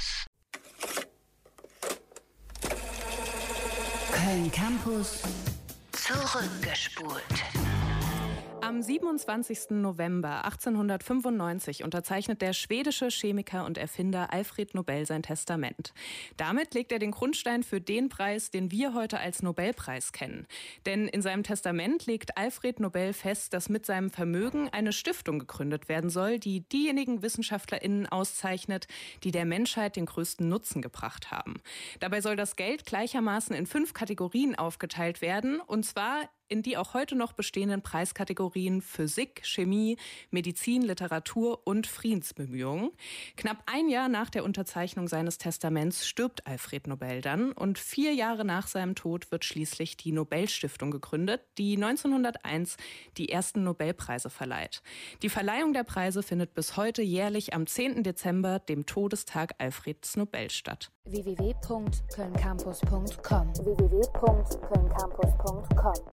Campus. Köln Campus zurückgespult. Am 27. November 1895 unterzeichnet der schwedische Chemiker und Erfinder Alfred Nobel sein Testament. Damit legt er den Grundstein für den Preis, den wir heute als Nobelpreis kennen. Denn in seinem Testament legt Alfred Nobel fest, dass mit seinem Vermögen eine Stiftung gegründet werden soll, die diejenigen WissenschaftlerInnen auszeichnet, die der Menschheit den größten Nutzen gebracht haben. Dabei soll das Geld gleichermaßen in fünf Kategorien aufgeteilt werden, und zwar in die auch heute noch bestehenden Preiskategorien Physik, Chemie, Medizin, Literatur und Friedensbemühungen. Knapp ein Jahr nach der Unterzeichnung seines Testaments stirbt Alfred Nobel dann und vier Jahre nach seinem Tod wird schließlich die Nobelstiftung gegründet, die 1901 die ersten Nobelpreise verleiht. Die Verleihung der Preise findet bis heute jährlich am 10. Dezember, dem Todestag Alfreds Nobel statt. www.kölncampus.com www